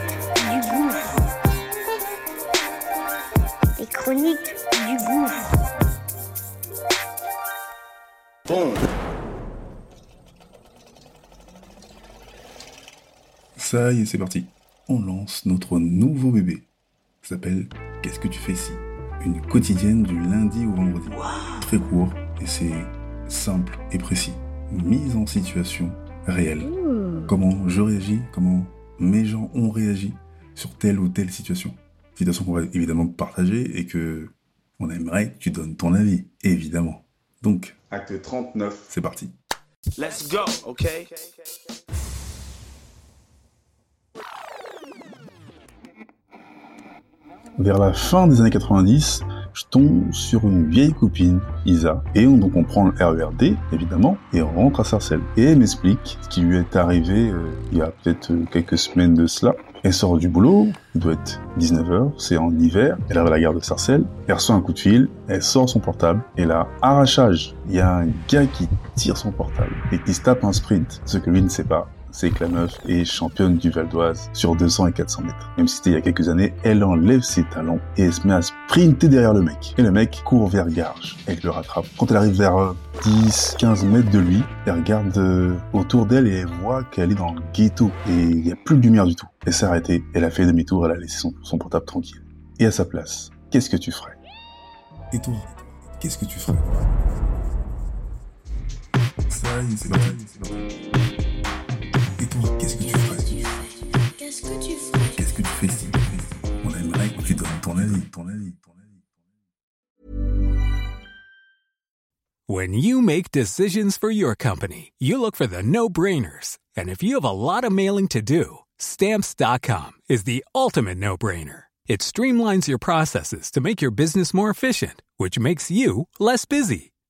Chroniques du gouffre. Les chroniques du gouffre. Bon, Ça y est, c'est parti. On lance notre nouveau bébé. Ça s'appelle Qu'est-ce que tu fais ici? Une quotidienne du lundi au vendredi. Très court et c'est simple et précis. Mise en situation réelle. Comment je réagis, comment mes gens ont réagi sur telle ou telle situation. Situation qu'on va évidemment partager et que on aimerait que tu donnes ton avis, évidemment. Donc, acte 39. c'est parti. Let's go, okay? Vers la fin des années 90, tombe sur une vieille copine, Isa, et on, donc on prend le RERD, évidemment, et rentre à Sarcelles. Et elle m'explique ce qui lui est arrivé euh, il y a peut-être euh, quelques semaines de cela. Elle sort du boulot, il doit être 19h, c'est en hiver, elle arrive à la gare de Sarcelles, elle reçoit un coup de fil, elle sort son portable, et là, arrachage, il y a un gars qui tire son portable et qui se tape un sprint, ce que lui ne sait pas. C'est que la meuf est championne du Val d'Oise sur 200 et 400 mètres. Même si c'était il y a quelques années, elle enlève ses talons et se met à sprinter derrière le mec. Et le mec court vers Garges. Elle le rattrape. Quand elle arrive vers euh, 10, 15 mètres de lui, elle regarde euh, autour d'elle et elle voit qu'elle est dans le ghetto et il n'y a plus de lumière du tout. Elle s'est arrêtée, elle a fait demi-tour, elle a laissé son, portable tranquille. Et à sa place, qu'est-ce que tu ferais? Et toi, qu'est-ce que tu ferais? Ça c'est qu'est-ce que tu ferais Qu'est-ce que tu ferais Qu'est-ce que tu fais ici On aimerait que tu donnes ton avis, ton avis, ton avis. When you make decisions for your company, you look for the no brainers. And if you have a lot of mailing to do, stamps.com is the ultimate no brainer. It streamlines your processes to make your business more efficient, which makes you less busy.